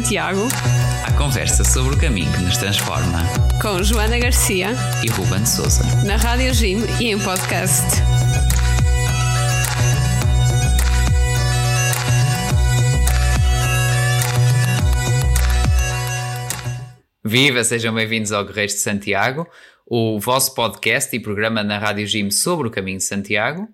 Santiago. A conversa sobre o caminho que nos transforma. Com Joana Garcia e Ruben Souza. Na Rádio Jim e em podcast. Viva, sejam bem-vindos ao Guerreiros de Santiago, o vosso podcast e programa na Rádio Jim sobre o caminho de Santiago.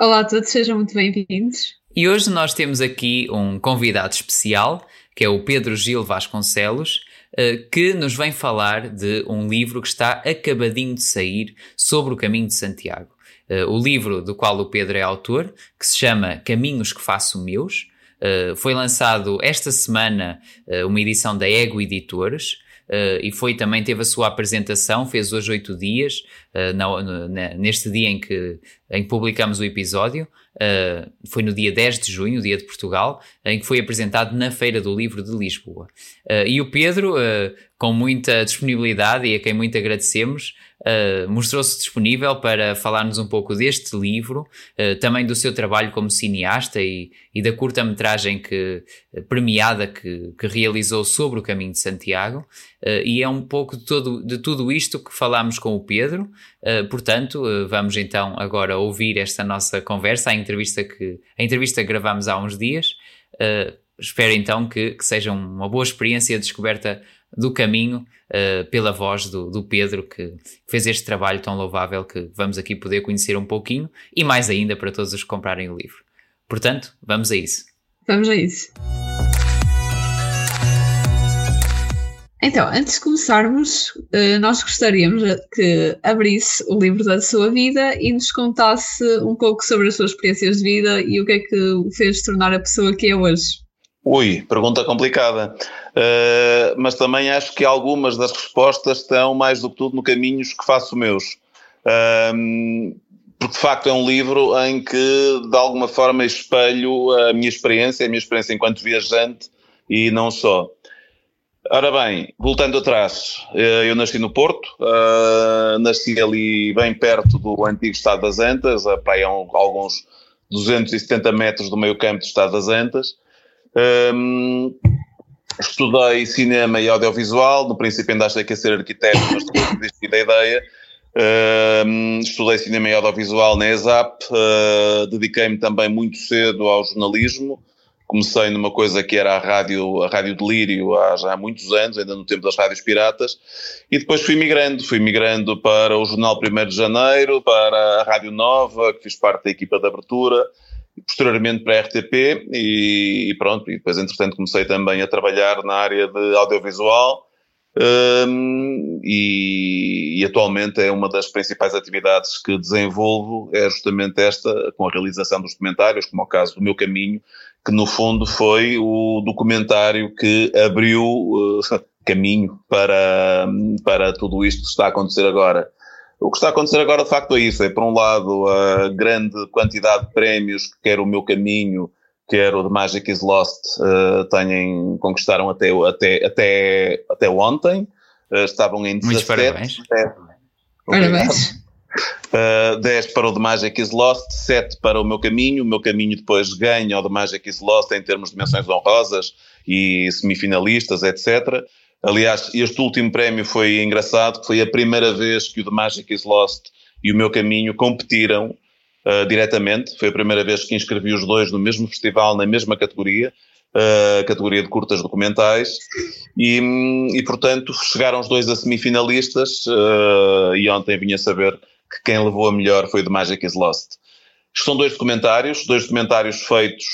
Olá a todos, sejam muito bem-vindos. E hoje nós temos aqui um convidado especial, que é o Pedro Gil Vasconcelos, eh, que nos vem falar de um livro que está acabadinho de sair sobre o caminho de Santiago. Eh, o livro do qual o Pedro é autor, que se chama Caminhos que Faço Meus, eh, foi lançado esta semana uma edição da Ego Editores. Uh, e foi também, teve a sua apresentação, fez hoje oito dias, uh, na, na, neste dia em que, em que publicamos o episódio, uh, foi no dia 10 de junho, dia de Portugal, em que foi apresentado na Feira do Livro de Lisboa. e o Pedro, com muita disponibilidade e a quem muito agradecemos, uh, mostrou-se disponível para falar-nos um pouco deste livro, uh, também do seu trabalho como cineasta e, e da curta-metragem que, premiada que, que, realizou sobre o caminho de Santiago. Uh, e é um pouco de, todo, de tudo isto que falámos com o Pedro. portanto, vamos então agora ouvir esta nossa conversa, a entrevista que, a entrevista que gravamos há uns dias. espero então que, que seja uma boa experiência de descoberta do caminho uh, pela voz do, do, Pedro, que fez este trabalho tão louvável que vamos aqui poder conhecer um pouquinho e mais ainda para todos os que comprarem o livro. Portanto, vamos a isso. Vamos a isso. Então, antes de começarmos, eh, nós gostaríamos que abrisse o livro da sua vida e nos contasse um pouco sobre as suas experiências de vida e o que é que o fez tornar a pessoa que é hoje. Ui, pergunta complicada. Uh, mas também acho que algumas das respostas estão mais do que tudo no caminhos que faço meus. Uh, porque de facto é um livro em que de alguma forma espelho a minha experiência, a minha experiência enquanto viajante e não só. Ora bem, voltando atrás, eh, eu nasci no Porto, uh, nasci ali bem perto do antigo Estado das Antas, a praia alguns 270 metros do meio campo do Estado das Antas. Um, estudei cinema e audiovisual, no princípio ainda achei que ia ser arquiteto, mas depois desisti da ideia. Um, estudei cinema e audiovisual na ESAP, uh, dediquei-me também muito cedo ao jornalismo. Comecei numa coisa que era a rádio, a rádio Delírio há já há muitos anos, ainda no tempo das rádios piratas, e depois fui migrando, fui migrando para o Jornal 1 de Janeiro, para a Rádio Nova, que fiz parte da equipa de abertura, posteriormente para a RTP e, e, pronto, e depois entretanto comecei também a trabalhar na área de audiovisual um, e, e, atualmente é uma das principais atividades que desenvolvo, é justamente esta, com a realização dos documentários, como é o caso do Meu Caminho, que no fundo foi o documentário que abriu uh, caminho para, para tudo isto que está a acontecer agora. O que está a acontecer agora, de facto, é isso. É, por um lado, a grande quantidade de prémios que quer o meu caminho, quer o de Magic is Lost, uh, têm, conquistaram até, até, até, até ontem. Uh, estavam em 17. Muitos parabéns. 10, parabéns. Uh, 10 para o de Magic is Lost, 7 para o meu caminho. O meu caminho depois ganha o de Magic is Lost em termos de menções honrosas e semifinalistas, etc. Aliás, este último prémio foi engraçado, foi a primeira vez que o The Magic is Lost e o Meu Caminho competiram uh, diretamente. Foi a primeira vez que inscrevi os dois no mesmo festival, na mesma categoria, uh, categoria de curtas documentais. E, e, portanto, chegaram os dois a semifinalistas uh, e ontem vinha saber que quem levou a melhor foi The Magic is Lost. São dois documentários, dois documentários feitos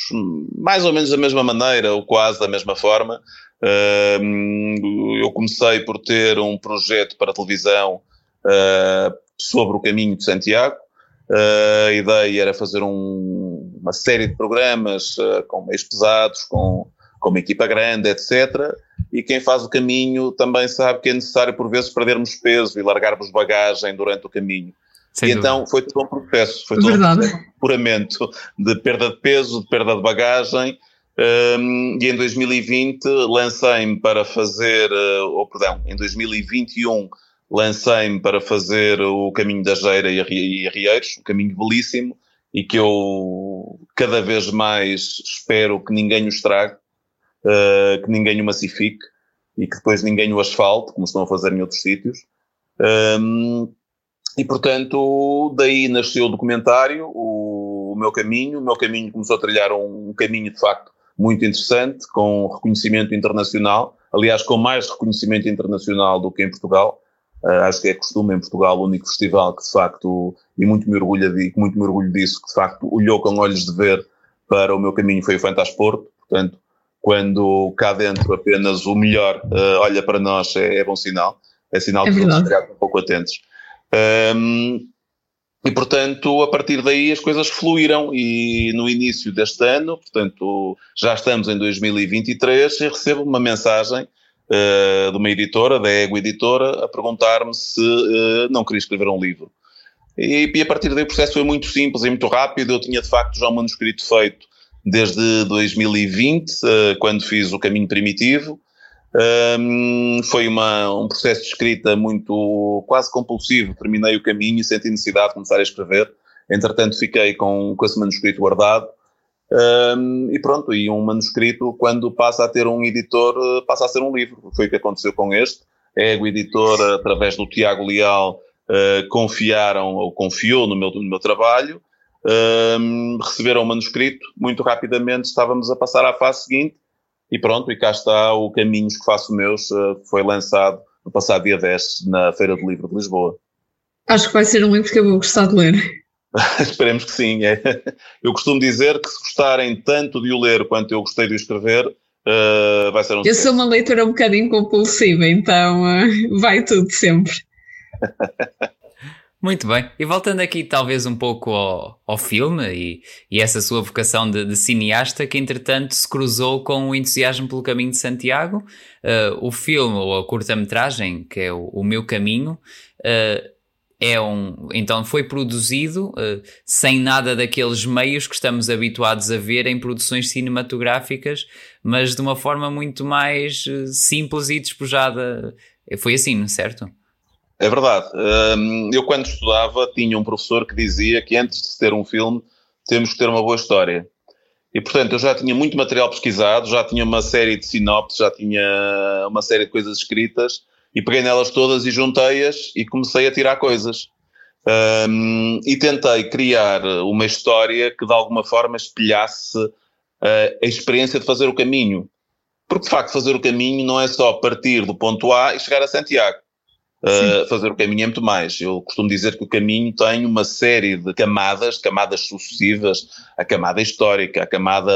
mais ou menos da mesma maneira, ou quase da mesma forma, eu comecei por ter um projeto para televisão ah, sobre o caminho de Santiago. Ah, a ideia era fazer um, uma série de programas ah, com meios pesados, com, com uma equipa grande, etc. E quem faz o caminho também sabe que é necessário, por vezes, perdermos peso e largarmos bagagem durante o caminho. Sem e dúvida. então foi todo um processo, foi todo Verdade. um processo de perda de peso, de perda de bagagem, um, e em 2020 lancei-me para fazer, uh, ou perdão, em 2021 lancei-me para fazer o Caminho da Geira e, e Rieiros, um caminho belíssimo e que eu cada vez mais espero que ninguém o estrague. uh, que ninguém o massifique e que depois ninguém o asfalte, como estão a fazer em outros sítios. Um, e portanto, daí nasceu o documentário, o, o, meu caminho. O meu caminho começou a trilhar um, um caminho de facto muito interessante, com reconhecimento internacional, aliás, com mais reconhecimento internacional do que em Portugal. Uh, acho que é costume em Portugal o único festival que de facto, e muito me, orgulho de, muito me orgulho disso, que de facto olhou com olhos de ver para o meu caminho foi o Fantasporto. Portanto, quando cá dentro apenas o melhor uh, olha para nós é, é, bom sinal. É sinal é que estamos um pouco atentos. Um, e, portanto, a partir daí as coisas fluíram e no início deste ano, portanto, já estamos em 2023 e recebo uma mensagem uh, de uma editora, da Ego Editora, a perguntar-me se uh, não queria escrever um livro. E, e, a partir daí o processo foi muito simples e muito rápido. Eu tinha de facto já um manuscrito feito desde 2020, uh, eh, quando fiz o Caminho Primitivo. Um, foi uma, um processo de escrita muito quase compulsivo. Terminei o caminho e senti necessidade de começar a escrever. Entretanto, fiquei com, com esse manuscrito guardado. Um, e pronto, e um manuscrito, quando passa a ter um editor, passa a ser um livro. Foi o que aconteceu com este. É a Ego Editora, através do Tiago Leal, uh, confiaram ou confiou no meu, no meu trabalho. Um, receberam o manuscrito, muito rapidamente estávamos a passar à fase seguinte e pronto, e cá está o Caminhos que Faço Meus, uh, foi lançado no passado dia 10 na Feira do Livro de Lisboa. Acho que vai ser um livro que eu vou gostar de ler. Esperemos que sim. É. Eu costumo dizer que se gostarem tanto de o ler quanto eu gostei de o escrever, uh, vai ser um Eu sou uma leitora um bocadinho compulsiva, então uh, vai tudo sempre. Muito bem. E voltando aqui talvez um pouco ao, ao filme e, e essa sua vocação de, de, cineasta que entretanto se cruzou com o entusiasmo pelo caminho de Santiago. Uh, o filme ou a curta-metragem, que é o, o Meu Caminho, uh, é um, então foi produzido uh, sem nada daqueles meios que estamos habituados a ver em produções cinematográficas, mas de uma forma muito mais simples e despojada. Foi assim, certo? É verdade. Eu, quando estudava, tinha um professor que dizia que antes de ter um filme, temos que ter uma boa história. E, portanto, eu já tinha muito material pesquisado, já tinha uma série de sinopses, já tinha uma série de coisas escritas, e peguei nelas todas e juntei-as e comecei a tirar coisas. Um, e tentei criar uma história que, de alguma forma, espelhasse uh, a experiência de fazer o caminho. Porque, de facto, fazer o caminho não é só partir do ponto A e chegar a Santiago uh, fazer o caminho é muito mais. Eu costumo dizer que o caminho tem uma série de camadas, camadas sucessivas, a camada histórica, a camada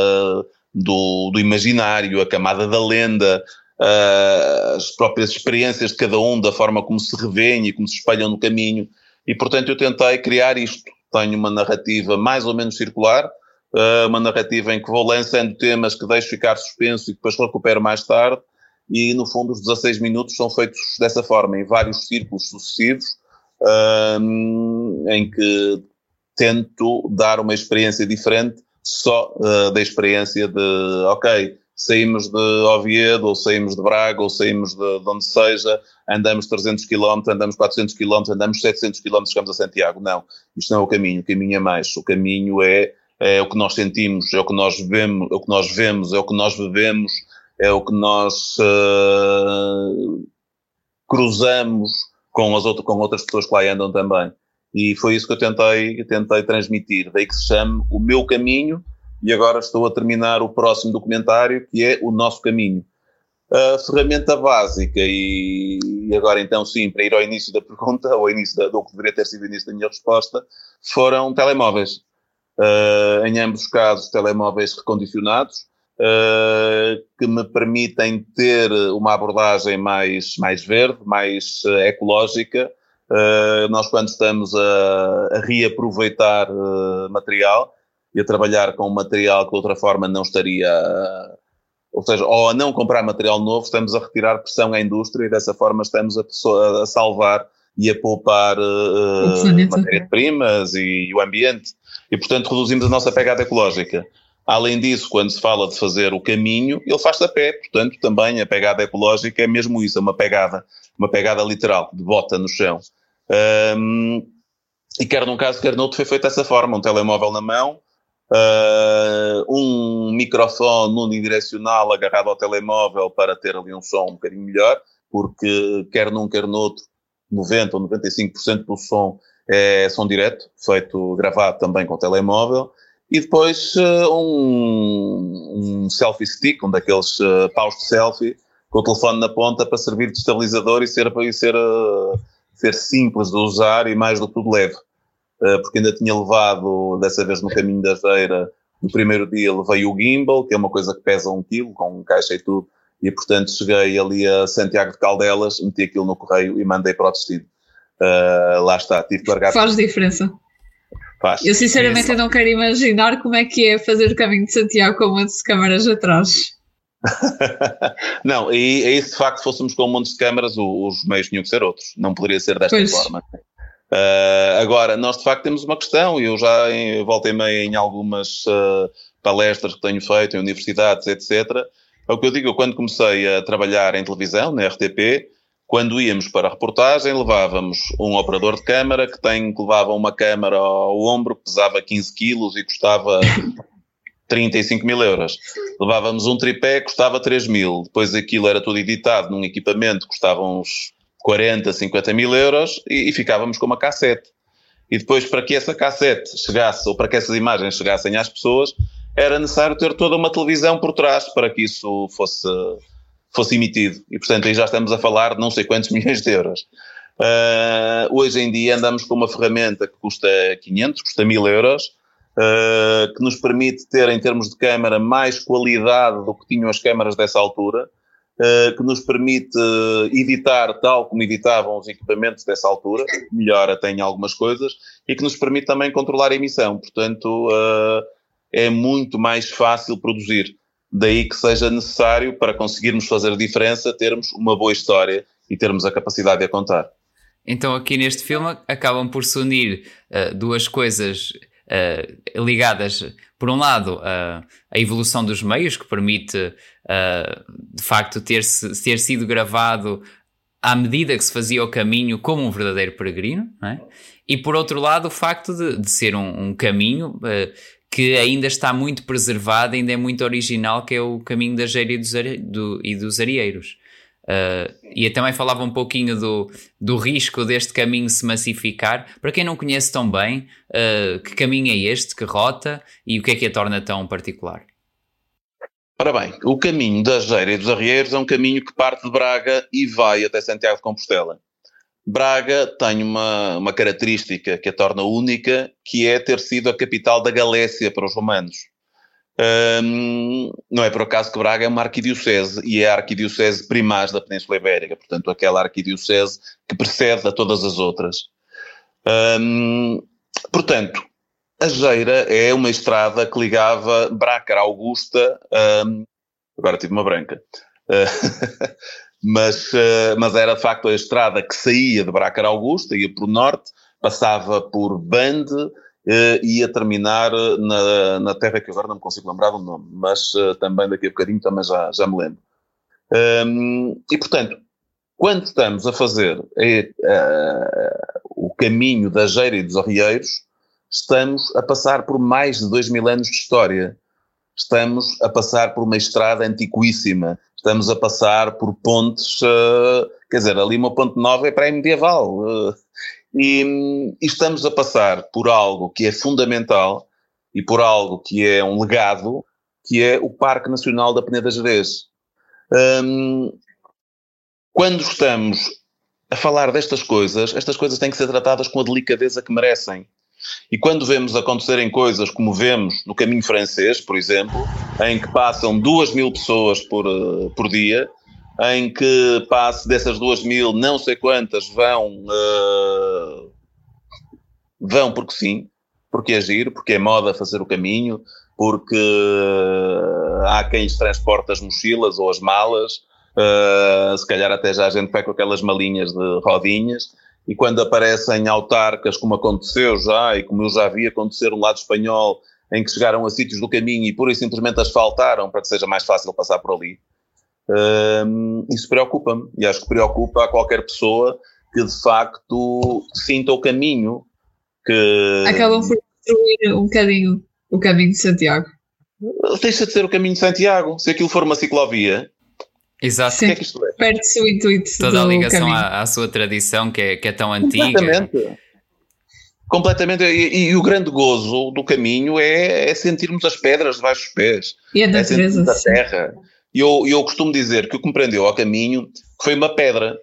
do, do imaginário, a camada da lenda, uh, as próprias experiências de cada um, da forma como se revêem e como se espelham no caminho. E, portanto, eu tentei criar isto. Tenho uma narrativa mais ou menos circular, uh, uma narrativa em que vou lançando temas que deixo ficar suspenso e depois recupero mais tarde, e no fundo os 16 minutos são feitos dessa forma, em vários círculos sucessivos, um, em que tento dar uma experiência diferente só uh, da experiência de, ok, saímos de Oviedo, ou saímos de Braga, ou saímos de, de onde seja, andamos 300 km, andamos 400 km, andamos 700 km, chegamos a Santiago. Não, isto não é o caminho, o caminho é mais. O caminho é, é o que nós sentimos, é o que nós vemos, é o que nós vemos, é o que nós bebemos, é o que nós uh, cruzamos com, as outras, com outras pessoas que lá andam também. E foi isso que eu tentei, tentei transmitir. Daí que se chama O Meu Caminho, e agora estou a terminar o próximo documentário, que é O Nosso Caminho. A ferramenta básica, e, agora então sim, para ir ao início da pergunta, ou ao início da, do que deveria ter sido o início da minha resposta, foram telemóveis. Uh, em ambos os casos, telemóveis recondicionados, uh, que me permitem ter uma abordagem mais, mais verde, mais uh, ecológica. Uh, nós, quando estamos a, a reaproveitar material e a trabalhar com material que de outra forma não estaria, ou seja, ou a não comprar material novo, estamos a retirar pressão à indústria e dessa forma estamos a, a salvar e a poupar uh, matérias-primas e, e, o ambiente. E, portanto, reduzimos a nossa pegada ecológica. Além disso, quando se fala de fazer o caminho, ele faz-se a pé, portanto, também a pegada ecológica é mesmo isso, é uma pegada, uma pegada literal, de bota no chão. Um, e quer num caso, quer noutro, foi feito dessa forma, um telemóvel na mão, uh, um microfone unidirecional agarrado ao telemóvel para ter ali um som um bocadinho melhor, porque quer num, quer noutro, 90 ou 95% do som é som direto, feito, gravado também com telemóvel, e depois uh, um, um, selfie stick, um daqueles uh, paus de selfie, com o telefone na ponta para servir de estabilizador e ser, e ser, uh, ser simples de usar e mais do que tudo leve. Porque ainda tinha levado, dessa vez no caminho da feira, no primeiro dia levei o gimbal, que é uma coisa que pesa um quilo, com caixa e tudo, e portanto cheguei ali a Santiago de Caldelas, meti aquilo no correio e mandei para o destino. Lá está, tive que largar. Faz diferença. Eu sinceramente não quero imaginar como é que é fazer o caminho de Santiago com um monte de câmaras atrás. não, e, e se de facto fôssemos com um monte de câmaras, os meios tinham que ser outros. Não poderia ser desta pois. forma. Uh, agora, nós de facto temos uma questão, e eu já em, voltei meio em algumas uh, palestras que tenho feito em universidades, etc. É o que eu digo, eu quando comecei a trabalhar em televisão, na RTP, quando íamos para a reportagem, levávamos um operador de câmara que, tem, que levava uma câmara ao ombro que pesava 15 quilos e custava 35 mil euros. Levávamos um tripé, custava 3 mil. Depois aquilo era tudo editado num equipamento que custava uns 40, 50 mil euros e, e ficávamos com uma cassete. E depois, para que essa cassete chegasse, ou para que essas imagens chegassem às pessoas, era necessário ter toda uma televisão por trás para que isso fosse fosse emitido. E, portanto, aí já estamos a falar de não sei quantos milhões de euros. Uh, hoje em dia andamos com uma ferramenta que custa 500, custa 1000 euros, uh, que nos permite ter, em termos de câmara, mais qualidade do que tinham as câmaras dessa altura, uh, que nos permite editar tal como editavam os equipamentos dessa altura, melhora tem algumas coisas, e que nos permite também controlar a emissão. Portanto, é muito mais fácil produzir. Daí que seja necessário, para conseguirmos fazer diferença, termos uma boa história e termos a capacidade de a contar. Então, aqui neste filme, acabam por se unir uh, duas coisas uh, ligadas, por um lado, uh, a evolução dos meios, que permite, de facto, ter, -se, ter sido gravado à medida que se fazia o caminho como um verdadeiro peregrino, é? e por outro lado, o facto de, de ser um, um caminho que ainda está muito preservado, ainda é muito original, que é o caminho da Geira e dos, are... do... e dos Arieiros. Uh, e também falava um pouquinho do, do risco deste caminho se massificar. Para quem não conhece tão bem, uh, que caminho é este, que rota e o que é que a torna tão particular? Ora bem, o caminho da Geira e dos Arrieiros é um caminho que parte de Braga e vai até Santiago de Compostela. Braga tem uma, uma característica que a torna única, que é ter sido a capital da Galécia para os romanos. Não é por acaso que Braga é uma arquidiocese e é a arquidiocese primaz da Península Ibérica, portanto, aquela arquidiocese que precede a todas as outras. Portanto, a Geira é uma estrada que ligava Bracara Augusta, agora tive uma branca, uh, mas, uh, mas era de facto a estrada que saía de Bracara Augusta, ia por norte, passava por Bande, uh, ia terminar na, na terra que agora não me consigo lembrar do nome, mas também daqui a bocadinho também já, já me lembro. Um, e portanto, quando estamos a fazer o caminho da Geira e dos Arrieiros, estamos a passar por mais de dois mil anos de história. Estamos a passar por uma estrada antiquíssima, estamos a passar por pontes, uh, quer dizer, ali uma ponte nova é pré-medieval. Uh, e, e, estamos a passar por algo que é fundamental e por algo que é um legado, que é o Parque Nacional da Peneda Gerês. Um, quando estamos a falar destas coisas, estas coisas têm que ser tratadas com a delicadeza que merecem. E quando vemos acontecerem coisas como vemos no caminho francês, por exemplo, em que passam duas mil pessoas por, uh, por dia, em que passe dessas duas mil, não sei quantas vão, uh, vão porque sim, porque é giro, porque é moda fazer o caminho, porque uh, há quem lhes transporta as mochilas ou as malas, se calhar até já a gente vai com aquelas malinhas de rodinhas, e quando aparecem autarcas, como aconteceu já, e como eu já vi acontecer no lado espanhol, em que chegaram a sítios do caminho e pura e simplesmente asfaltaram para que seja mais fácil passar por ali, um, isso preocupa-me. E acho que preocupa a qualquer pessoa que de facto sinta o caminho que. Acabam por destruir um bocadinho. o caminho de Santiago. Deixa de ser o caminho de Santiago. Se aquilo for uma ciclovia, Exato. Sim. o que é que isto é? Perde-se o intuito Toda a ligação à, à sua tradição que é, que é tão antiga. Completamente. Completamente. E, e o grande gozo do caminho é, é sentirmos as pedras debaixo dos pés. E a é natureza. sentirmos a sim. terra. E eu, eu costumo dizer que o que me prendeu ao caminho foi uma pedra.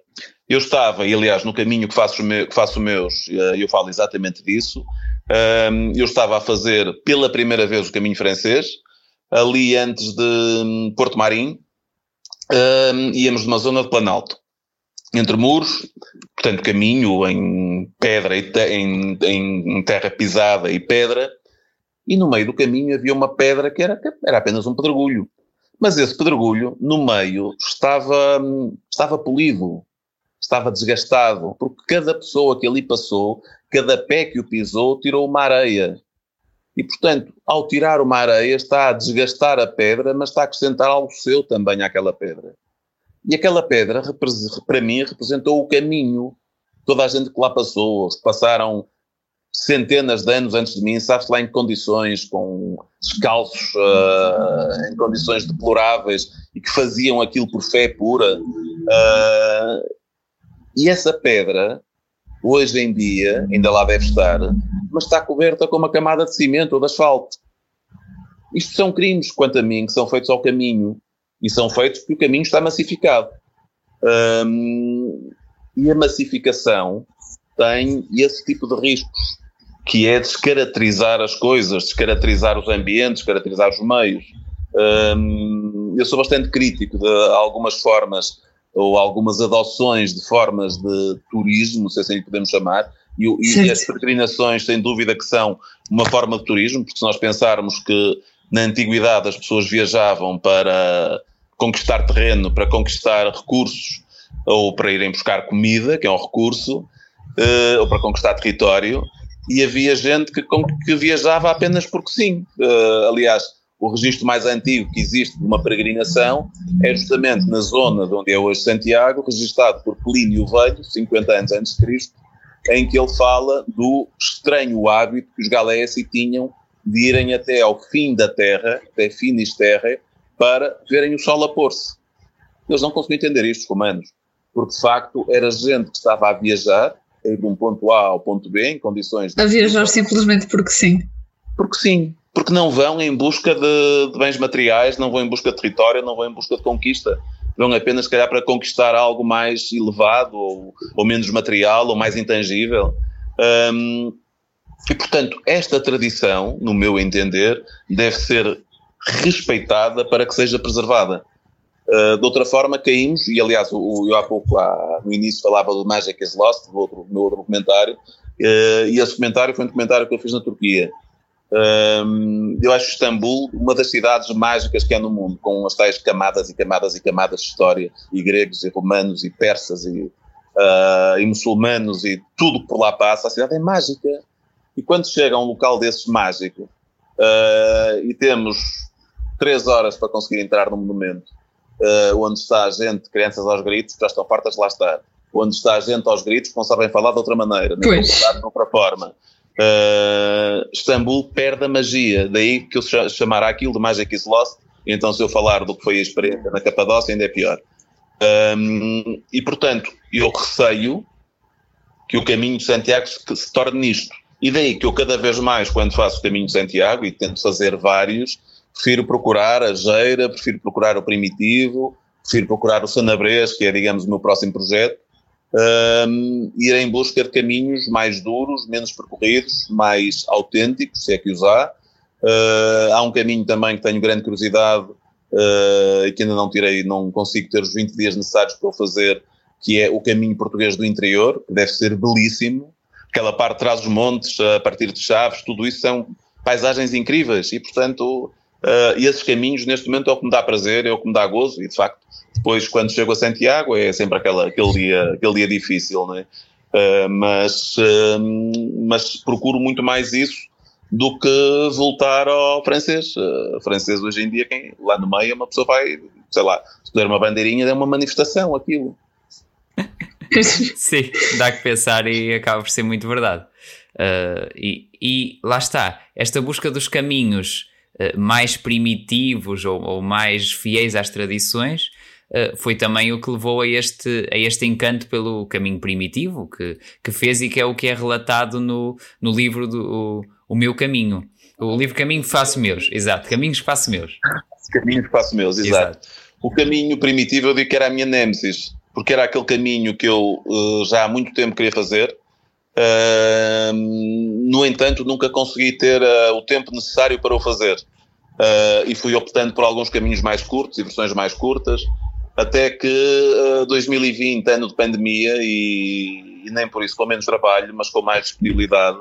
Eu estava, e aliás, no caminho que faço, que faço meus, eh, eu falo exatamente disso. Ahm, eu estava a fazer pela primeira vez o caminho francês, ali antes de hum, Porto Marim, Ahm, íamos numa zona de Planalto, entre muros, portanto, caminho em pedra e te- em, em terra pisada e pedra, e no meio do caminho havia uma pedra que era, era apenas um pedregulho. Mas esse pedregulho, no meio, estava, hum, estava polido, estava desgastado, porque cada pessoa que ali passou, cada pé que o pisou, tirou uma areia. E, portanto, ao tirar uma areia, está a desgastar a pedra, mas está a acrescentar algo seu também àquela pedra. E aquela pedra, para mim, representou o caminho. Toda a gente que lá passou, que passaram centenas de anos antes de mim, sabe-se lá em condições, com descalços, ah, em condições deploráveis, e que faziam aquilo por fé pura. Ah, e essa pedra, hoje em dia, ainda lá deve estar, mas está coberta com uma camada de cimento ou de asfalto. Isto são crimes, quanto a mim, que são feitos ao caminho. E são feitos porque o caminho está massificado. Hum, e a massificação tem esse tipo de riscos, que é descaracterizar as coisas, descaracterizar os ambientes, descaracterizar os meios. Hum, eu sou bastante crítico de algumas formas ou algumas adoções de formas de turismo, se assim lhe podemos chamar, e, e as peregrinações, sem dúvida que são uma forma de turismo, porque se nós pensarmos que na antiguidade as pessoas viajavam para conquistar terreno, para conquistar recursos, ou para irem buscar comida, que é um recurso, eh, ou para conquistar território, e havia gente que, que viajava apenas porque sim. Eh, aliás, o registro mais antigo que existe de uma peregrinação é justamente na zona de onde é hoje Santiago, registado por Plínio Velho, 50 anos antes de Cristo, em que ele fala do estranho hábito que os galéci tinham de irem até ao fim da terra, até Finisterre, para verem o sol a pôr-se. Eles não conseguiam entender isto, os romanos, porque de facto era gente que estava a viajar, de um ponto A ao ponto B, em condições de A viajar simplesmente porque sim. porque sim, porque não vão em busca de, de bens materiais, não vão em busca de território, não vão em busca de conquista. Vão apenas, se calhar, para conquistar algo mais elevado, ou, ou menos material, ou mais intangível. Hum, e, portanto, esta tradição, no meu entender, deve ser respeitada para que seja preservada. Uh, de outra forma, caímos, e aliás, o, eu há pouco, lá, no início, falava do Magic is Lost, do, outro, meu outro documentário, uh, e esse comentário foi um documentário que eu fiz na Turquia. Eu acho Istambul uma das cidades mágicas que há no mundo, com as tais camadas e camadas e camadas de história, e gregos e romanos e persas e, uh, e muçulmanos e tudo que por lá passa. A cidade é mágica. E quando chega a um local desses mágico uh, e temos três horas para conseguir entrar no monumento, uh, onde está a gente, crianças aos gritos, já estão fartas de lá estar, onde está a gente aos gritos, não sabem falar de outra maneira, nem de outra forma. Uh, Istambul perde a magia, daí que eu cha- chamará aquilo de Magic is Lost, então se eu falar do que foi a experiência na Capadócia ainda é pior. Um, e portanto, eu receio que o caminho de Santiago se, se torne nisto. E daí que eu cada vez mais, quando faço o caminho de Santiago, e tento fazer vários, prefiro procurar a Geira, prefiro procurar o Primitivo, prefiro procurar o Sanabrês, que é, digamos, o meu próximo projeto, um, ir em busca de caminhos mais duros, menos percorridos, mais autênticos, se é que os há. Uh, há um caminho também que tenho grande curiosidade uh, e que ainda não tirei, não consigo ter os 20 dias necessários para o fazer, que é o caminho português do interior, que deve ser belíssimo. Aquela parte de trás dos montes, a partir de Chaves, tudo isso são paisagens incríveis e, portanto, uh, esses caminhos neste momento é o que me dá prazer, é o que me dá gozo e, de facto, depois quando chego a Santiago é sempre aquela, aquele, dia, aquele dia difícil, né? Uh, mas, uh, mas procuro muito mais isso do que voltar ao francês. Uh, francês hoje em dia, quem, lá no meio, uma pessoa vai, sei lá, se der uma bandeirinha, é uma manifestação aquilo. Sim, dá que pensar e acaba por ser muito verdade. Uh, e, e, lá está, esta busca dos caminhos uh, mais primitivos ou, ou, mais fiéis às tradições foi também o que levou a este, a este encanto pelo caminho primitivo que, que fez e que é o que é relatado no, no livro do o, o Meu Caminho. O livro Caminho Faço Meus, exato, Caminhos Faço Meus. Caminhos Faço Meus, exato. exato. O caminho primitivo eu digo que era a minha nêmesis, porque era aquele caminho que eu já há muito tempo queria fazer, Uh, no entanto, nunca consegui ter uh, o tempo necessário para o fazer. Uh, e fui optando por alguns caminhos mais curtos e versões mais curtas, até que 2020, ano de pandemia, e, e, nem por isso com menos trabalho, mas com mais disponibilidade,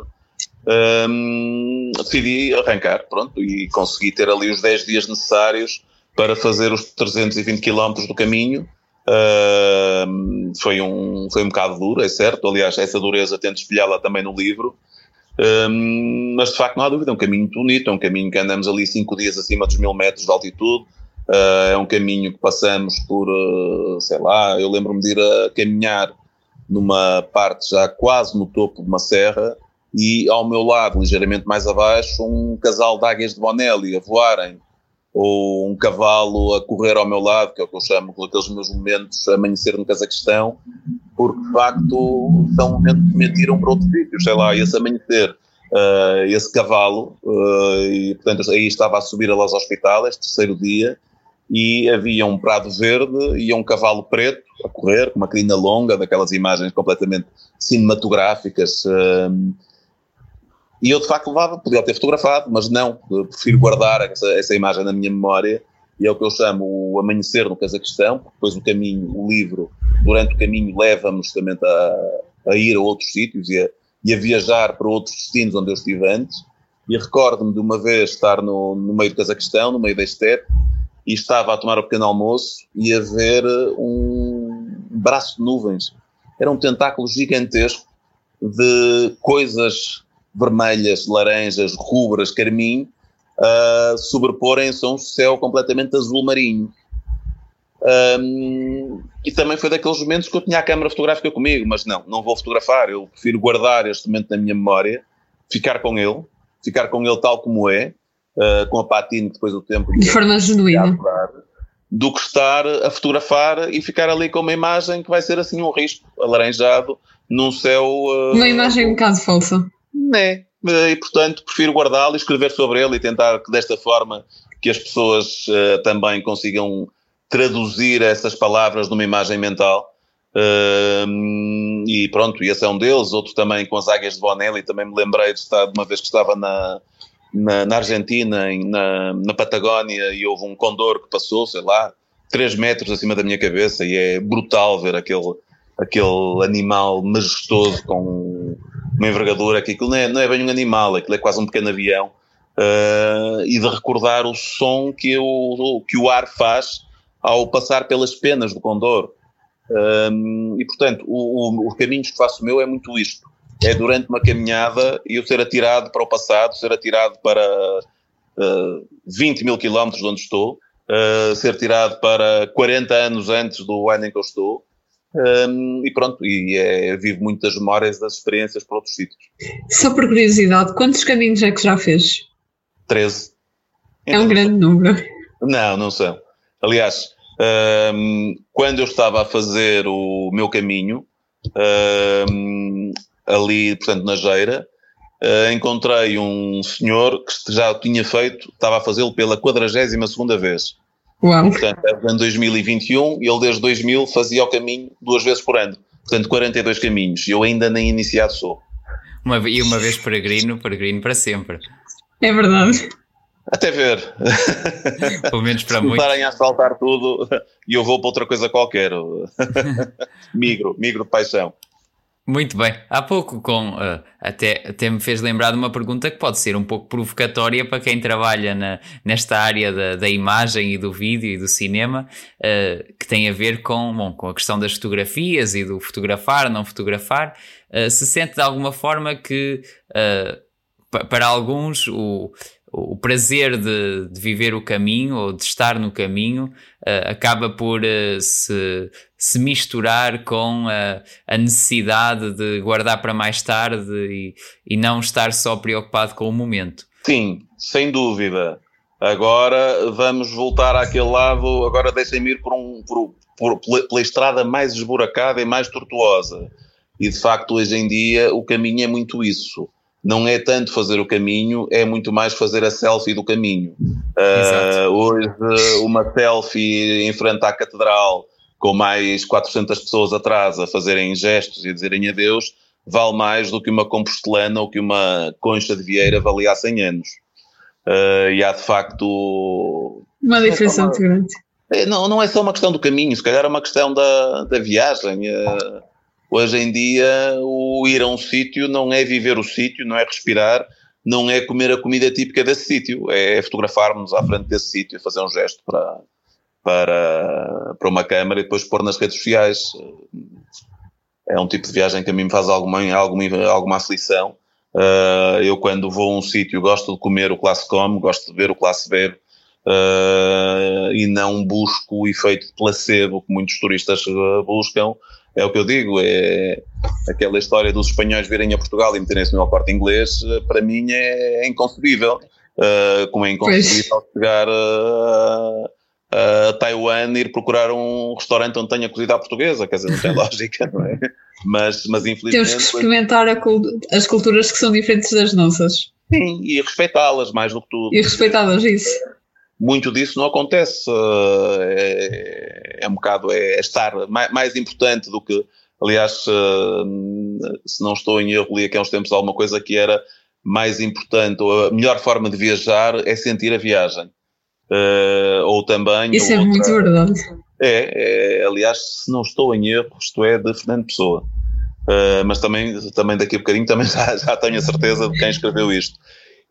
decidi arrancar, pronto, e consegui ter ali os 10 dias necessários para fazer os 320 km do caminho, Uh, foi, um, foi um bocado duro, é certo. Aliás, essa dureza tento espelhá-la também no livro. Uh, mas de facto, não há dúvida, é um caminho bonito. É um caminho que andamos ali cinco dias acima dos mil metros de altitude. Uh, é um caminho que passamos por, ah, sei lá, eu lembro-me de ir a caminhar numa parte já quase no topo de uma serra e ao meu lado, ligeiramente mais abaixo, um casal de águias de Bonelli a voarem ou um cavalo a correr ao meu lado, que é o que eu chamo aqueles meus momentos amanhecer no Cazaquistão, porque de facto são momentos que me atiram para outros sítios, sei lá, esse amanhecer, uh, esse cavalo, uh, e portanto aí estava a subir a Los Hospitales, terceiro dia, e havia um prado verde e um cavalo preto a correr, com uma crina longa, daquelas imagens completamente cinematográficas, uh, e eu de facto levava, podia ter fotografado, mas não, prefiro guardar essa, essa imagem na minha memória e é o que eu chamo o amanhecer no Cazaquistão, porque depois o caminho, o livro, durante o caminho leva-me justamente a, a, ir a outros sítios e a, e a, viajar para outros destinos onde eu estive antes. E recordo-me de uma vez estar no, no meio do Cazaquistão, no meio da estepe, e estava a tomar o pequeno almoço e a ver um braço de nuvens. Era um tentáculo gigantesco de coisas vermelhas, laranjas, rubras, carmim, uh, sobreporem-se a um céu completamente azul marinho. Um, e também foi daqueles momentos que eu tinha a câmera fotográfica comigo, mas não, não vou fotografar, eu prefiro guardar este momento na minha memória, ficar com ele, ficar com ele tal como é, uh, com a patina depois do tempo. De forma genuína. Do que estar a fotografar e ficar ali com uma imagem que vai ser assim um risco alaranjado num céu. Uh, uma imagem um bocado falsa. Né? E portanto prefiro guardá-lo e escrever sobre ele e tentar que desta forma que as pessoas uh, também consigam traduzir essas palavras numa imagem mental. Uh, e pronto, e esse é um deles. Outro também com as águias de Bonelli. Também me lembrei de estar de uma vez que estava na, na, na Argentina, em, na, na Patagónia, e houve um condor que passou, sei lá, 3 metros acima da minha cabeça. E é brutal ver aquele, aquele animal majestoso com uma envergadura, que aquilo não é, não é bem um animal, aquilo é quase um pequeno avião, uh, e de recordar o som que o, que o ar faz ao passar pelas penas do condor. Um, e portanto, o, o, os caminhos que faço meu é muito isto. É durante uma caminhada eu ser atirado para o passado, ser atirado para uh, 20 mil quilómetros de onde estou, uh, ser tirado para 40 anos antes do ano em que eu estou, um, e pronto, e é, vivo muito das memórias das experiências por outros sítios. Só por curiosidade, quantos caminhos é que já fez? 13. É um grande número. Não, não são. Aliás, um, quando eu estava a fazer o meu caminho, um, ali, portanto, na Geira, uh, encontrei um senhor que já tinha feito, estava a fazê-lo pela 42 segunda vez. Uau. Portanto, em 2021 e ele desde 2000 fazia o caminho duas vezes por ano. Portanto, 42 caminhos. E eu ainda nem iniciado sou. Uma, e uma vez peregrino, peregrino para sempre. É verdade. Até ver. Pelo menos para muitos. Estarem a asfaltar tudo e eu vou para outra coisa qualquer. migro, migro de paixão. Muito bem. Há pouco, com, uh, até, até me fez lembrar de uma pergunta que pode ser um pouco provocatória para quem trabalha na, nesta área da, da imagem e do vídeo e do cinema, uh, que tem a ver com, bom, com a questão das fotografias e do fotografar, não fotografar. Uh, se sente de alguma forma que, para alguns, o, o prazer de, de, viver o caminho ou de estar no caminho uh, acaba por uh, se, se misturar com a, a, necessidade de guardar para mais tarde e, e não estar só preocupado com o momento. Sim, sem dúvida. Agora vamos voltar àquele lado, agora deixem-me ir por um, por, por, pela estrada mais esburacada e mais tortuosa. E de facto, hoje em dia, o caminho é muito isso não é tanto fazer o caminho, é muito mais fazer a selfie do caminho. Uh, hoje, uma selfie em frente à catedral, com mais 400 pessoas atrás a fazerem gestos e a dizerem adeus, vale mais do que uma compostelana ou que uma concha de vieira valia há 100 anos. Uh, e há de facto. Uma diferença muito grande. É, não, não é só uma questão do caminho, se calhar é uma questão da, da viagem. Uh, Hoje em dia, o ir a um sítio não é viver o sítio, não é respirar, não é comer a comida típica desse sítio, é fotografar-nos à frente desse sítio, fazer um gesto para, para, para uma câmara e depois pôr nas redes sociais. É um tipo de viagem que a mim me faz alguma, alguma, alguma aflição. Uh, eu, quando vou a um sítio, gosto de comer o classe come, gosto de ver o classe ver, uh, e não busco o efeito de placebo que muitos turistas buscam é o que eu digo, é aquela história dos espanhóis virem a Portugal e meterem-se no corte inglês, para mim é inconcebível. Uh, como é inconcebível pois. chegar a, a Taiwan e ir procurar um restaurante onde tenha cozida portuguesa, quer dizer, não tem lógica, não é? Mas, mas infelizmente. Temos que experimentar as culturas que são diferentes das nossas. Sim, e respeitá-las mais do que tudo. E respeitá-las, isso muito disso não acontece. É, é um bocado é estar mais, mais, importante do que, aliás, se não estou em erro, li aqui há uns tempos alguma coisa que era mais importante, ou a melhor forma de viajar é sentir a viagem. Uh, ou também. Isso é outra, muito verdade. É, é, aliás, se não estou em erro, isto é de Fernando Pessoa. Uh, mas também, também daqui a bocadinho também já, já tenho a certeza de quem escreveu isto.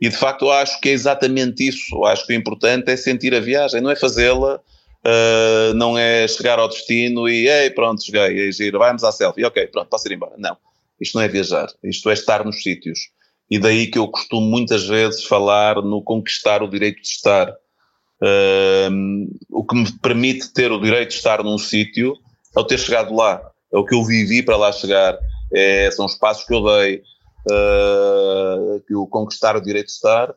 E de facto eu acho que é exatamente isso. Eu acho que o importante é sentir a viagem, não é fazê-la, uh, não é chegar ao destino e ei, pronto, cheguei, e giro, vamos à selfie, ok, pronto, posso ir embora. Não, isto não é viajar, isto é estar nos sítios. E daí que eu costumo muitas vezes falar no conquistar o direito de estar. Uh, o que me permite ter o direito de estar num sítio é o ter chegado lá, é o que eu vivi para lá chegar, é, são os passos que eu dei, uh, que o conquistar o direito de estar,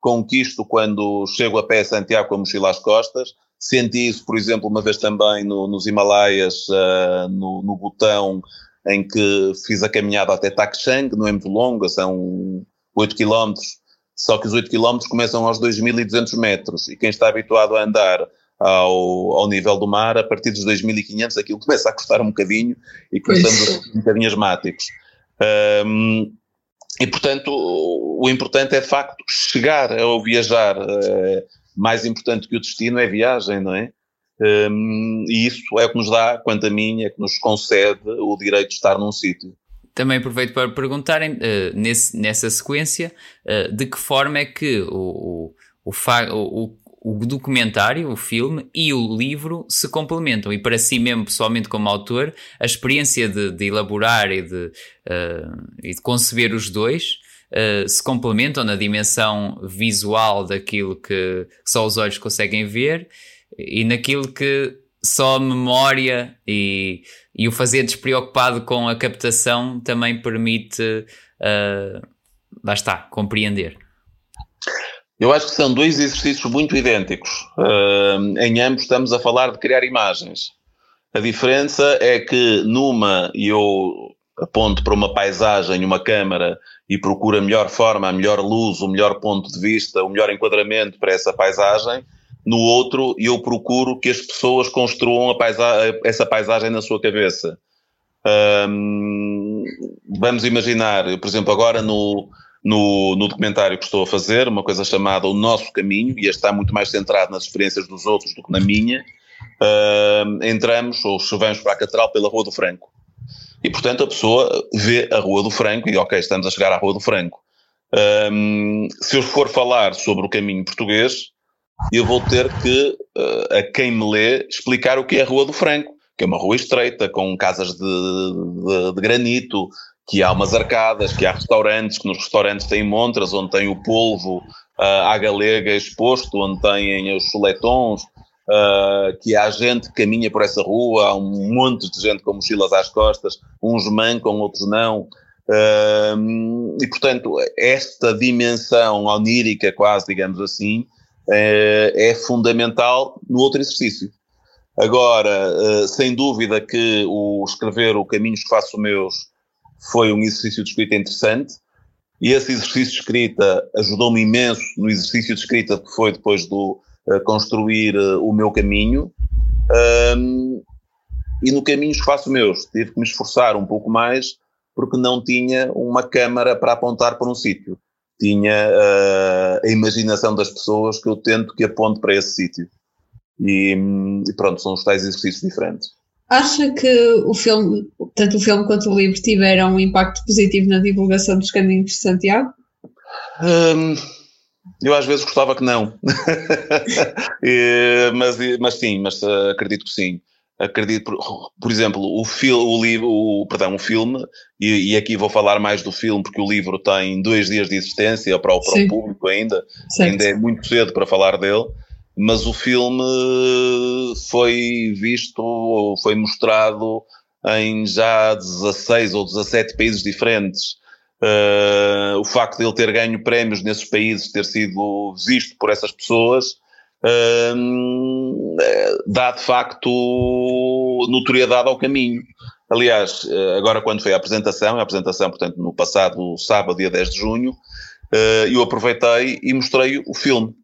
conquisto quando chego a pé a Santiago com a mochila às costas, senti isso, por exemplo, uma vez também no, nos Himalaias, uh, no, no Butão, em que fiz a caminhada até Takshan, não é muito longa, são 8 km, só que os 8 km começam aos 2.200 metros, e quem está habituado a andar ao, ao nível do mar, a partir dos 2.500 aquilo começa a custar um bocadinho, e começamos a ser um bocadinho asmáticos. Um, e, portanto, o importante é de facto chegar ao viajar. É, mais importante que o destino é a viagem, não é? Um, e isso é o que nos dá, quanto a mim, é que nos concede o direito de estar num sítio. Também aproveito para perguntarem, nesse, nessa sequência, uh, de que forma é que o, o, o, o, documentário, o filme e o livro se complementam. E para si mesmo, pessoalmente como autor, a experiência de, de elaborar e de, uh, e de conceber os dois uh, se complementam na dimensão visual daquilo que só os olhos conseguem ver e naquilo que só a memória e, e o fazer despreocupado com a captação também permite, uh, lá está, compreender. Eu acho que são dois exercícios muito idênticos. Uh, em ambos estamos a falar de criar imagens. A diferença é que numa eu aponto para uma paisagem, uma câmara e procuro a melhor forma, a melhor luz, o melhor ponto de vista, o melhor enquadramento para essa paisagem. No outro, eu procuro que as pessoas construam paisa essa paisagem na sua cabeça. Um, vamos imaginar, por exemplo, agora no, no, no, documentário que estou a fazer, uma coisa chamada O Nosso Caminho, e está muito mais centrado nas experiências dos outros do que na minha, uh, entramos ou chovemos para a Catedral pela Rua do Franco. E, portanto, a pessoa vê a Rua do Franco e, ok, estamos a chegar à Rua do Franco. Um, se eu for falar sobre o caminho português, eu vou ter que, uh, a quem me lê, explicar o que é a Rua do Franco, que é uma rua estreita, com casas de, de, de granito, que há umas arcadas, que há restaurantes, que nos restaurantes têm montras, onde tem o polvo à galega exposto, onde têm os soletons, uh, que há gente que caminha por essa rua, há um monte de gente com mochilas às costas, uns mancam, outros não. Uh, e, portanto, esta dimensão onírica, quase, digamos assim, uh, é fundamental no outro exercício. Agora, sem dúvida que o escrever o Caminhos que Faço Meus foi um exercício de escrita interessante, e esse exercício de escrita ajudou-me imenso no exercício de escrita que foi depois do uh, construir uh, o meu caminho. Um, e no caminho que faço meus, tive que me esforçar um pouco mais porque não tinha uma câmara para apontar para um sítio. Tinha uh, a imaginação das pessoas que eu tento que aponte para esse sítio. E, e pronto, são os tais exercícios diferentes. Acha que o filme, tanto o filme quanto o livro, tiveram um impacto positivo na divulgação dos caminhos de Santiago? Hum, eu às vezes gostava que não. e, mas, mas sim, mas uh, acredito que sim. Acredito, por, por exemplo, o, fil, o livro, o, perdão, o filme, e, e, aqui vou falar mais do filme porque o livro tem dois dias de existência para o, para o público ainda, certo. ainda é muito cedo para falar dele mas o filme foi visto, foi mostrado em já 16 ou 17 países diferentes. Uh, o facto de ele ter ganho prémios nesses países, ter sido visto por essas pessoas, uh, dá de facto notoriedade ao caminho. Aliás, agora quando foi a apresentação, a apresentação, portanto, no passado sábado, dia 10 de junho, eu aproveitei e mostrei o filme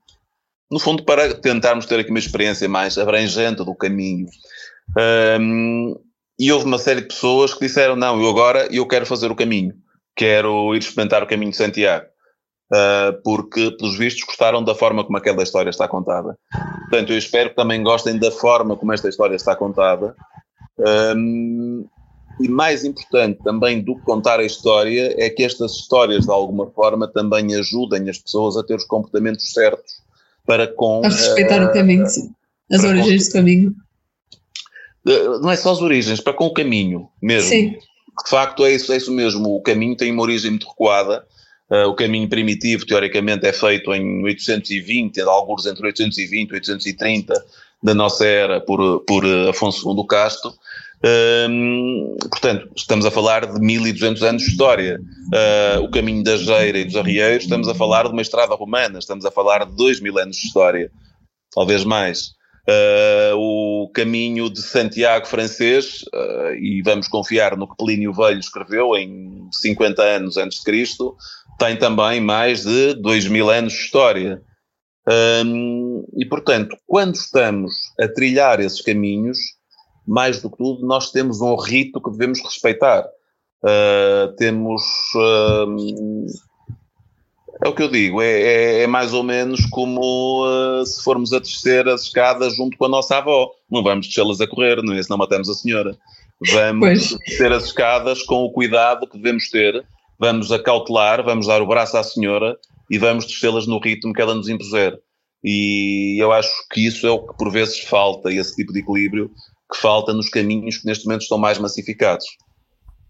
no fundo, para tentarmos ter aqui uma experiência mais abrangente do caminho. Um, e houve uma série de pessoas que disseram: Não, eu agora eu quero fazer o caminho, quero ir experimentar o caminho de Santiago, uh, porque, pelos vistos, gostaram da forma como aquela história está contada. Portanto, eu espero que também gostem da forma como esta história está contada. Um, e mais importante também do que contar a história é que estas histórias, de alguma forma, também ajudem as pessoas a ter os comportamentos certos para com. A respeitar uh, o caminho, sim. As origens com, do caminho. Não é só as origens, para com o caminho mesmo. Sim. De facto, é isso, é isso mesmo. O caminho tem uma origem muito recuada. Uh, o caminho primitivo, teoricamente, é feito em 820, alguns entre 820 e 830 da nossa era, por, por Afonso II Casto. Um, portanto, estamos a falar de 1200 anos de história. Uh, o caminho da Geira e dos Arrieiros, estamos a falar de uma estrada romana, estamos a falar de 2000 anos de história, talvez mais. Uh, o caminho de Santiago francês, uh, e vamos confiar no que Plínio Velho escreveu em 50 anos antes de Cristo, tem também mais de 2000 anos de história. Um, e portanto, quando estamos a trilhar esses caminhos, mais do que tudo, nós temos um rito que devemos respeitar. Uh, temos. Uh, é o que eu digo, é, é, é mais ou menos como uh, se formos a descer as escadas junto com a nossa avó. Não vamos descê-las a correr, não é? Senão matamos a senhora. Vamos pois. descer as escadas com o cuidado que devemos ter, vamos acautelar, vamos dar o braço à senhora e vamos descê-las no ritmo que ela nos impuser. E eu acho que isso é o que por vezes falta, esse tipo de equilíbrio, que falta nos caminhos que neste momento estão mais massificados.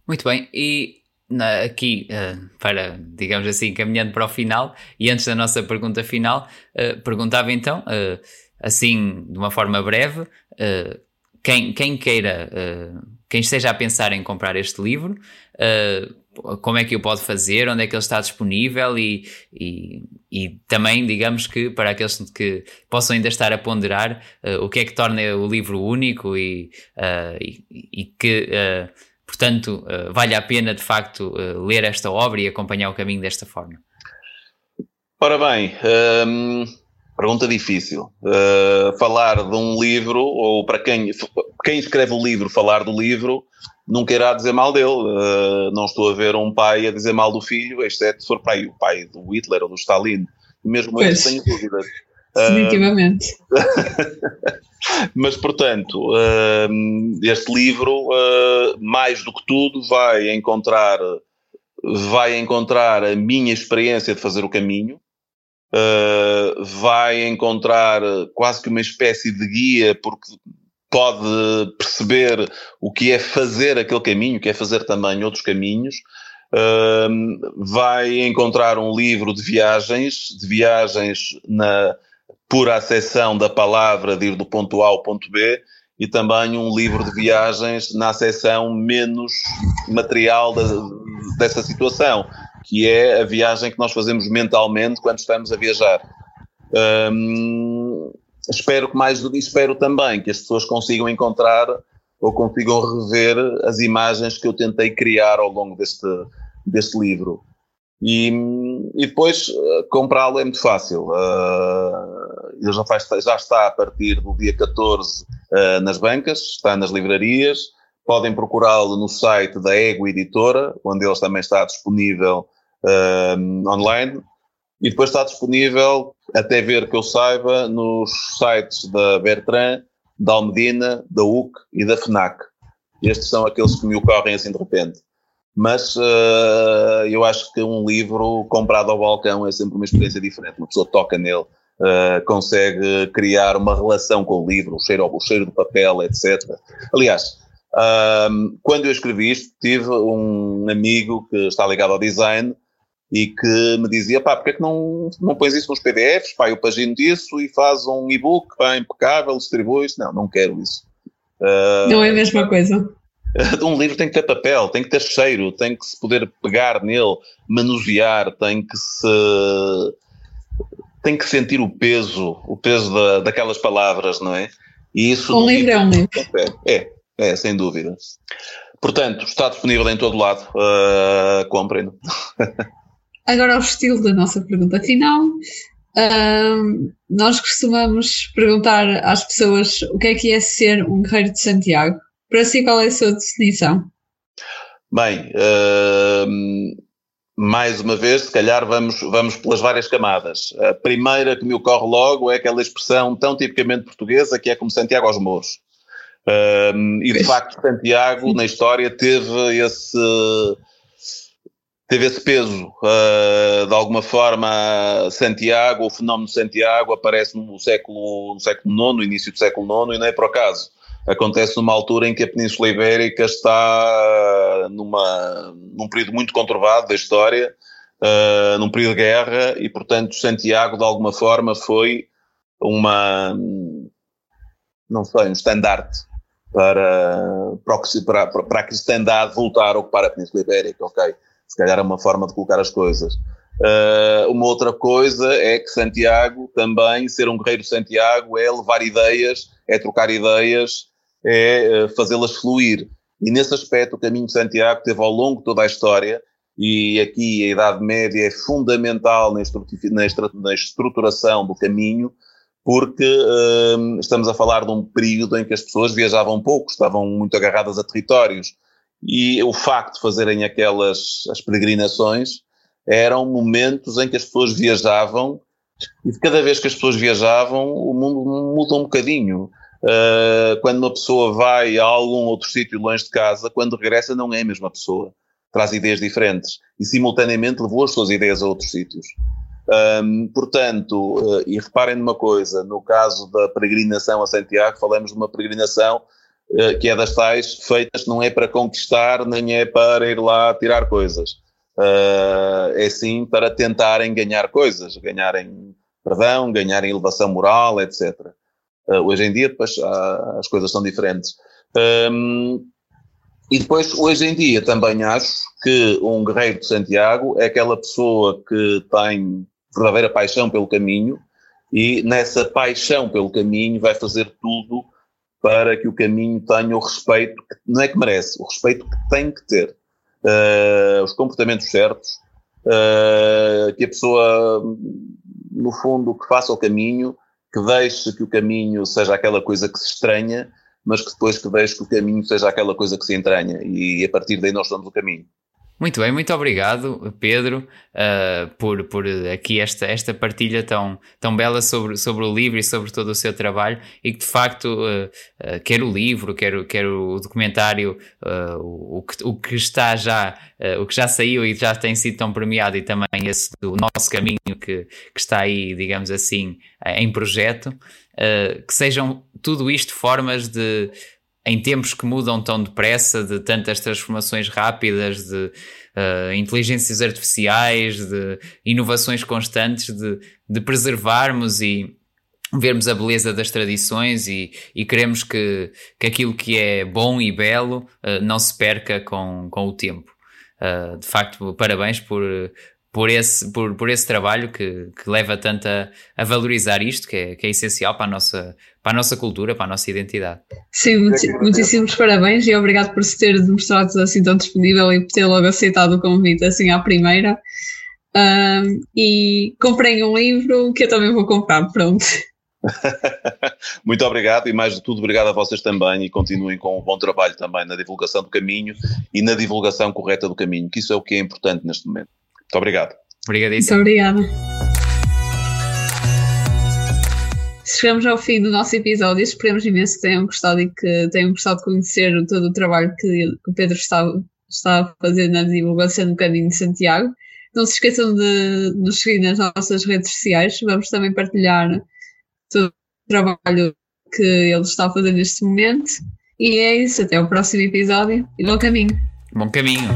Muito bem, e na, aqui, uh, para, digamos assim, caminhando para o final, e antes da nossa pergunta final, uh, perguntava então, uh, assim, de uma forma breve, quem, quem queira, quem esteja a pensar em comprar este livro, como é que o pode fazer, onde é que ele está disponível e, e, e também, digamos que, para aqueles que possam ainda estar a ponderar, uh, o que é que torna o livro único e, uh, e, e, que, uh, portanto, vale a pena de facto ler esta obra e acompanhar o caminho desta forma. Ora bem, um, pergunta difícil. falar de um livro, ou para quem, quem escreve o livro, falar do livro nunca irá dizer mal dele. Uh, não estou a ver um pai a dizer mal do filho, exceto se for pai, o pai do Hitler ou do Stalin. Mesmo ele tenho dúvidas. Definitivamente. Uh, mas, portanto, uh, este livro, mais do que tudo, vai encontrar, vai encontrar a minha experiência de fazer o caminho, vai encontrar quase que uma espécie de guia, porque pode perceber o que é fazer aquele caminho, que é fazer também outros caminhos. uh, vai encontrar um livro de viagens, de viagens na pura acessão da palavra de ir do ponto A ao ponto B, e também um livro de viagens na acessão menos material da, dessa situação, que é a viagem que nós fazemos mentalmente quando estamos a viajar. Um, espero que mais do que espero também que as pessoas consigam encontrar ou consigam rever as imagens que eu tentei criar ao longo deste, deste livro. E, e depois uh, comprá-lo é muito fácil. Uh, ele já, faz, já está a partir do dia 14 uh, eh, nas bancas, está nas livrarias. Podem procurá-lo no site da Ego Editora, onde ele também está disponível online. E depois está disponível, até ver que eu saiba, nos sites da Bertrand, da Almedina, da UC e da FNAC. Estes são aqueles que me ocorrem assim de repente mas uh, eu acho que um livro comprado ao balcão é sempre uma experiência diferente. Uma pessoa toca nele, uh, consegue criar uma relação com o livro, o cheiro, o cheiro do papel, etc. Aliás, uh, quando eu escrevi isto, tive um amigo que está ligado ao design e que me dizia, pá, porque é que não, não pões isso nos PDFs, pá, eu pagino disso e faz um e-book, pá, impecável, distribuis. Não, não quero isso. não é a mesma coisa. um livro tem que ter papel, tem que ter cheiro, tem que se poder pegar nele, manusear, tem que se tem que sentir o peso, o peso da, daquelas palavras, não é? E isso um livro é um livro. É, é, sem dúvida. Portanto, está disponível em todo lado. Uh, comprem. Agora, ao estilo da nossa pergunta final, uh, nós costumamos perguntar às pessoas o que é que é ser um guerreiro de Santiago. Para si, qual é a sua definição? Bem, uh, mais uma vez, se calhar vamos, vamos pelas várias camadas. A primeira que me ocorre logo é aquela expressão tão tipicamente portuguesa que é como Santiago aos Mouros. Uh, e de facto, Santiago, na história, teve esse teve esse peso. Uh, de alguma forma, Santiago, o fenómeno de Santiago aparece no século, no século IX, no início do século IX, e não é por acaso acontece numa altura em que a Península Ibérica está numa, num período muito conturbado da história, uh, num período de guerra, e portanto Santiago de alguma forma foi uma, não sei, um estandarte para, para, para, para a cristandade voltar a ocupar a Península Ibérica, ok? Se calhar é uma forma de colocar as coisas. Uh, uma outra coisa é que Santiago também, ser um guerreiro Santiago, é levar ideias, é trocar ideias, é eh, fazê-las fluir. E nesse aspecto, o caminho de Santiago teve ao longo de toda a história, e aqui a Idade Média é fundamental na estruturação do caminho, porque uh, estamos a falar de um período em que as pessoas viajavam pouco, estavam muito agarradas a territórios, e o facto de fazerem aquelas as peregrinações eram momentos em que as pessoas viajavam, e cada vez que as pessoas viajavam, o mundo muda um bocadinho. Uh, quando uma pessoa vai a algum outro sítio longe de casa, quando regressa não é a mesma pessoa. Traz ideias diferentes e simultaneamente levou as suas ideias a outros sítios. Um, portanto, uh, e reparem numa coisa, no caso da peregrinação a Santiago, falamos de uma peregrinação que é das tais feitas não é para conquistar, nem é para ir lá tirar coisas. é sim para tentarem ganhar coisas, ganharem perdão, ganharem elevação moral, etc. Uh, hoje em dia, depois, uh, as coisas são diferentes. Um, e depois, hoje em dia, também acho que um guerreiro de Santiago é aquela pessoa que tem verdadeira paixão pelo caminho e nessa paixão pelo caminho vai fazer tudo para que o caminho tenha o respeito, que não é que merece, o respeito que tem que ter. Uh, os comportamentos certos, uh, que a pessoa, no fundo, que faça o caminho que deixe que o caminho seja aquela coisa que se estranha, mas que depois que deixe que o caminho seja aquela coisa que se entranha e a partir daí nós somos o caminho. Muito bem, muito obrigado, Pedro, uh, por, por aqui esta, esta partilha tão, tão bela sobre, sobre o livro e sobre todo o seu trabalho. E que de facto, uh, uh, quer o livro, quer, quer o documentário, o, que, o que está já, o que já saiu e já tem sido tão premiado e também esse do nosso caminho que, que está aí, digamos assim, em projeto, que sejam tudo isto formas de em tempos que mudam tão depressa, de tantas transformações rápidas, de uh, inteligências artificiais, de inovações constantes, de, de preservarmos e vermos a beleza das tradições e, e queremos que, que aquilo que é bom e belo uh, não se perca com, com o tempo. Uh, de facto, parabéns por, por esse, por, por esse trabalho que, que leva tanto a, a valorizar isto, que é, que é essencial para a, nossa, para a nossa cultura, para a nossa identidade. Sim, muitíssimos parabéns e obrigado por se ter demonstrado assim tão disponível e por ter logo aceitado o convite assim à primeira. Um, e comprei um livro que eu também vou comprar, pronto. Muito obrigado e mais de tudo obrigado a vocês também e continuem com um bom trabalho também na divulgação do caminho e na divulgação correta do caminho, que isso é o que é importante neste momento. Muito obrigado. Obrigadíssimo. Muito obrigada. Chegamos ao fim do nosso episódio. Esperemos imenso que tenham gostado e que tenham gostado de conhecer todo o trabalho que, o Pedro está, está a fazer na divulgação do Caminho de Santiago. Não se esqueçam de nos seguir nas nossas redes sociais. Vamos também partilhar todo o trabalho que ele está a fazer neste momento. E é isso. Até o próximo episódio e bom caminho. Bom caminho.